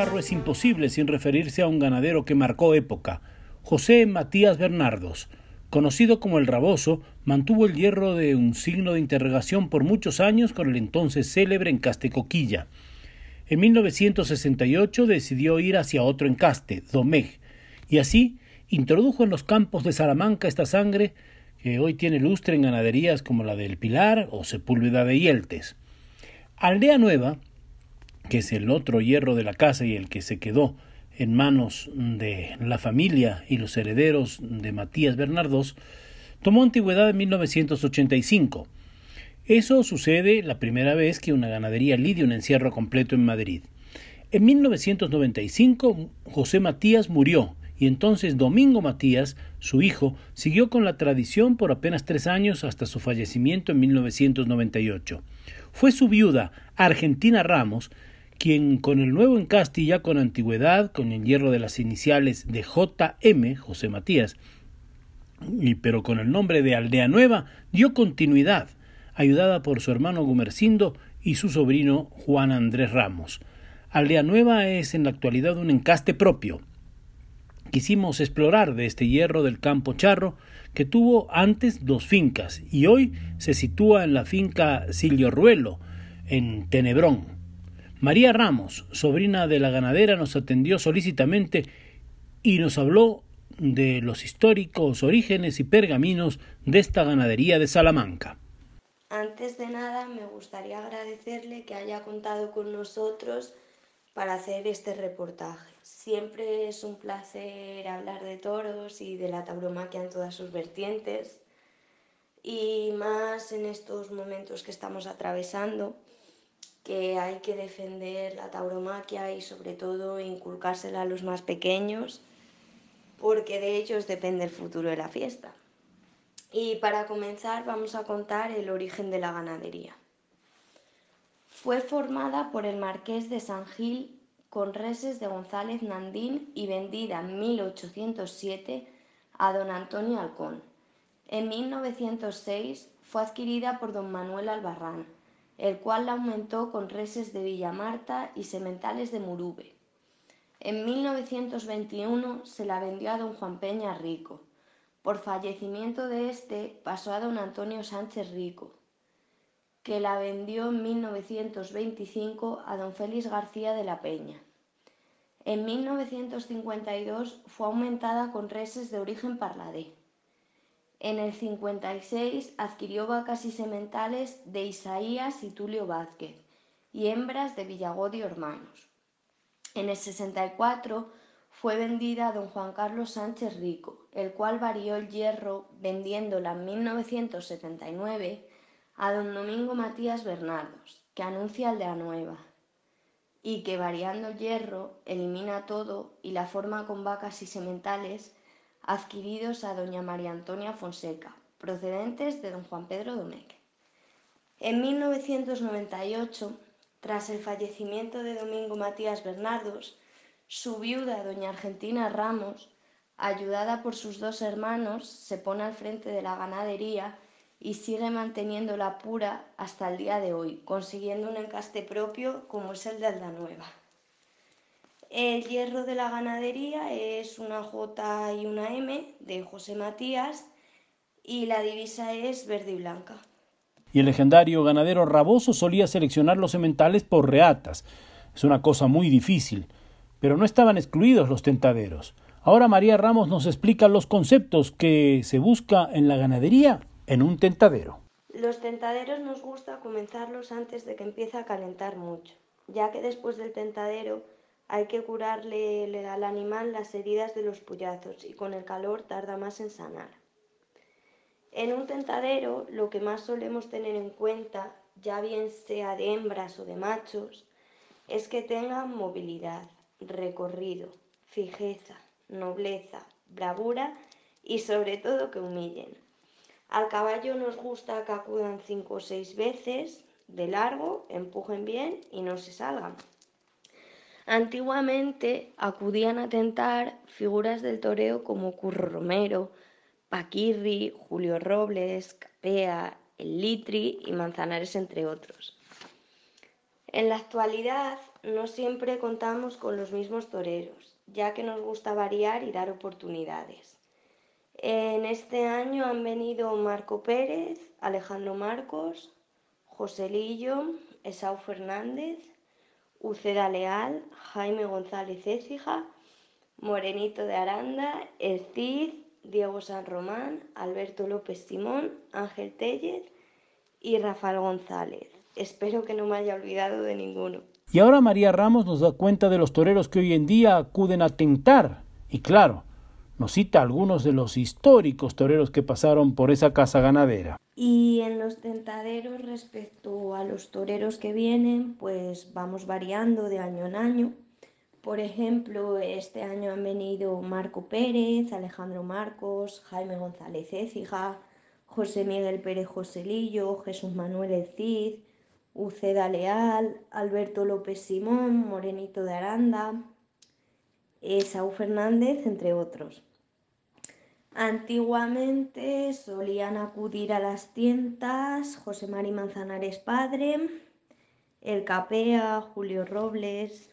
Es imposible sin referirse a un ganadero que marcó época, José Matías Bernardos. Conocido como el Raboso, mantuvo el hierro de un signo de interrogación por muchos años con el entonces célebre encaste Coquilla. En 1968 decidió ir hacia otro encaste, Domeg, y así introdujo en los campos de Salamanca esta sangre que hoy tiene lustre en ganaderías como la del Pilar o Sepúlveda de Yeltes. Aldea Nueva que es el otro hierro de la casa y el que se quedó en manos de la familia y los herederos de Matías Bernardos, tomó antigüedad en 1985. Eso sucede la primera vez que una ganadería lidia un encierro completo en Madrid. En 1995 José Matías murió y entonces Domingo Matías, su hijo, siguió con la tradición por apenas tres años hasta su fallecimiento en 1998. Fue su viuda, Argentina Ramos, quien con el nuevo encaste ya con antigüedad, con el hierro de las iniciales de JM, José Matías, y pero con el nombre de Aldea Nueva, dio continuidad, ayudada por su hermano Gumercindo y su sobrino Juan Andrés Ramos. Aldea Nueva es en la actualidad un encaste propio. Quisimos explorar de este hierro del campo charro, que tuvo antes dos fincas y hoy se sitúa en la finca Silio Ruelo, en Tenebrón. María Ramos, sobrina de la ganadera, nos atendió solícitamente y nos habló de los históricos orígenes y pergaminos de esta ganadería de Salamanca. Antes de nada, me gustaría agradecerle que haya contado con nosotros para hacer este reportaje. Siempre es un placer hablar de toros y de la tauromaquia en todas sus vertientes y más en estos momentos que estamos atravesando que hay que defender la tauromaquia y sobre todo inculcársela a los más pequeños, porque de ellos depende el futuro de la fiesta. Y para comenzar vamos a contar el origen de la ganadería. Fue formada por el marqués de San Gil con reses de González Nandín y vendida en 1807 a don Antonio Alcón. En 1906 fue adquirida por don Manuel Albarrán el cual la aumentó con reses de Villamarta y sementales de Murube. En 1921 se la vendió a don Juan Peña Rico. Por fallecimiento de este pasó a don Antonio Sánchez Rico, que la vendió en 1925 a don Félix García de la Peña. En 1952 fue aumentada con reses de origen parladé. En el 56 adquirió vacas y sementales de Isaías y Tulio Vázquez y hembras de Villagodio Hermanos. En el 64 fue vendida a don Juan Carlos Sánchez Rico, el cual varió el hierro vendiéndola en 1979 a don Domingo Matías Bernardos, que anuncia Aldea Nueva, y que variando el hierro elimina todo y la forma con vacas y sementales adquiridos a doña María Antonia Fonseca, procedentes de don Juan Pedro Domecq. En 1998, tras el fallecimiento de Domingo Matías Bernardos, su viuda, doña Argentina Ramos, ayudada por sus dos hermanos, se pone al frente de la ganadería y sigue manteniendo la pura hasta el día de hoy, consiguiendo un encaste propio como es el de Aldanueva. El hierro de la ganadería es una J y una M de José Matías y la divisa es verde y blanca. Y el legendario ganadero Raboso solía seleccionar los sementales por reatas. Es una cosa muy difícil, pero no estaban excluidos los tentaderos. Ahora María Ramos nos explica los conceptos que se busca en la ganadería en un tentadero. Los tentaderos nos gusta comenzarlos antes de que empiece a calentar mucho, ya que después del tentadero hay que curarle al animal las heridas de los puyazos y con el calor tarda más en sanar. En un tentadero lo que más solemos tener en cuenta, ya bien sea de hembras o de machos, es que tengan movilidad, recorrido, fijeza, nobleza, bravura y sobre todo que humillen. Al caballo nos gusta que acudan cinco o seis veces de largo, empujen bien y no se salgan. Antiguamente acudían a tentar figuras del toreo como Curro Romero, Paquirri, Julio Robles, Capea, El Litri y Manzanares, entre otros. En la actualidad no siempre contamos con los mismos toreros, ya que nos gusta variar y dar oportunidades. En este año han venido Marco Pérez, Alejandro Marcos, José Lillo, Esau Fernández, Uceda Leal, Jaime González Écija, Morenito de Aranda, El Cid, Diego San Román, Alberto López Simón, Ángel Tellez y Rafael González. Espero que no me haya olvidado de ninguno. Y ahora María Ramos nos da cuenta de los toreros que hoy en día acuden a tentar. Y claro, nos cita algunos de los históricos toreros que pasaron por esa casa ganadera. Y en los tentaderos respecto a los toreros que vienen, pues vamos variando de año en año. Por ejemplo, este año han venido Marco Pérez, Alejandro Marcos, Jaime González Écija, José Miguel Pérez Joselillo, Jesús Manuel El Cid, Uceda Leal, Alberto López Simón, Morenito de Aranda, Esaú Fernández, entre otros. Antiguamente solían acudir a las tientas José Mari Manzanares padre, el Capea, Julio Robles.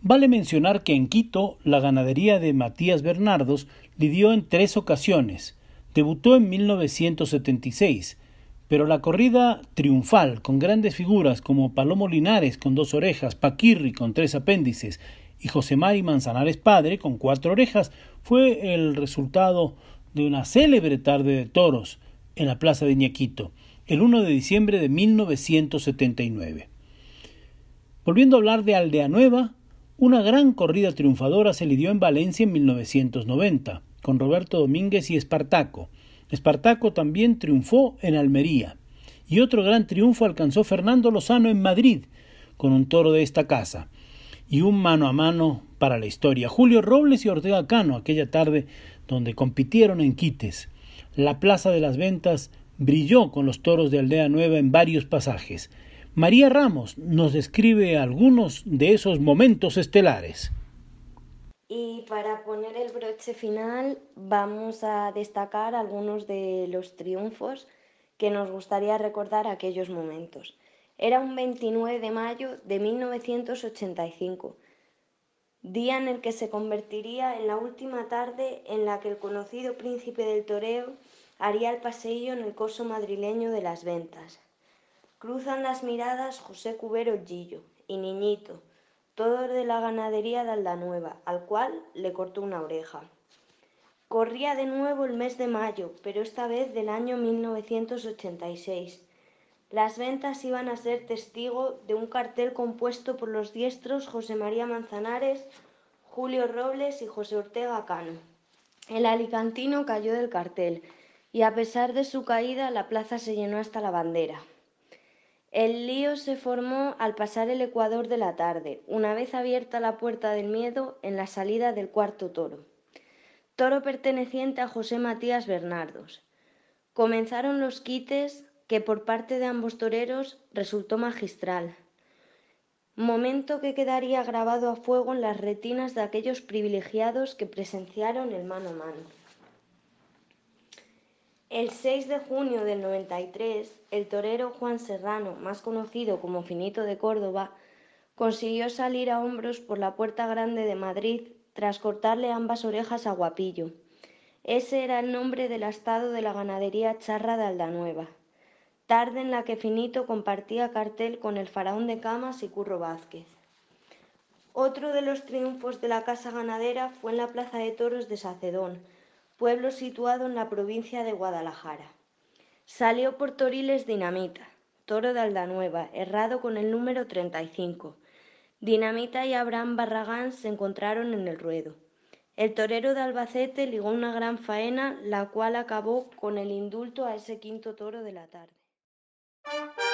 Vale mencionar que en Quito la ganadería de Matías Bernardos lidió en tres ocasiones. Debutó en 1976 pero la corrida triunfal, con grandes figuras como Palomo Linares con dos orejas, Paquirri con tres apéndices y José Mari Manzanares Padre con cuatro orejas, fue el resultado de una célebre tarde de toros en la plaza de Iñaquito, el 1 de diciembre de 1979. Volviendo a hablar de Aldea Nueva, una gran corrida triunfadora se lidió en Valencia en 1990, con Roberto Domínguez y Espartaco, Espartaco también triunfó en Almería. Y otro gran triunfo alcanzó Fernando Lozano en Madrid, con un toro de esta casa. Y un mano a mano para la historia. Julio Robles y Ortega Cano, aquella tarde donde compitieron en Quites. La Plaza de las Ventas brilló con los toros de Aldea Nueva en varios pasajes. María Ramos nos describe algunos de esos momentos estelares. Y para poner el broche final vamos a destacar algunos de los triunfos que nos gustaría recordar aquellos momentos. Era un 29 de mayo de 1985, día en el que se convertiría en la última tarde en la que el conocido príncipe del toreo haría el paseillo en el coso madrileño de las ventas. Cruzan las miradas José Cubero Gillo y Niñito, todo de la ganadería de Aldanueva, al cual le cortó una oreja. Corría de nuevo el mes de mayo, pero esta vez del año 1986. Las ventas iban a ser testigo de un cartel compuesto por los diestros José María Manzanares, Julio Robles y José Ortega Cano. El alicantino cayó del cartel y a pesar de su caída la plaza se llenó hasta la bandera. El lío se formó al pasar el ecuador de la tarde, una vez abierta la puerta del miedo en la salida del cuarto toro. Toro perteneciente a José Matías Bernardos. Comenzaron los quites que por parte de ambos toreros resultó magistral. Momento que quedaría grabado a fuego en las retinas de aquellos privilegiados que presenciaron el mano a mano. El 6 de junio del 93, el torero Juan Serrano, más conocido como Finito de Córdoba, consiguió salir a hombros por la Puerta Grande de Madrid tras cortarle ambas orejas a Guapillo. Ese era el nombre del estado de la ganadería charra de Aldanueva, tarde en la que Finito compartía cartel con el faraón de Camas y Curro Vázquez. Otro de los triunfos de la casa ganadera fue en la Plaza de Toros de Sacedón, pueblo situado en la provincia de Guadalajara. Salió por Toriles Dinamita, toro de Aldanueva, errado con el número 35. Dinamita y Abraham Barragán se encontraron en el ruedo. El torero de Albacete ligó una gran faena, la cual acabó con el indulto a ese quinto toro de la tarde. Música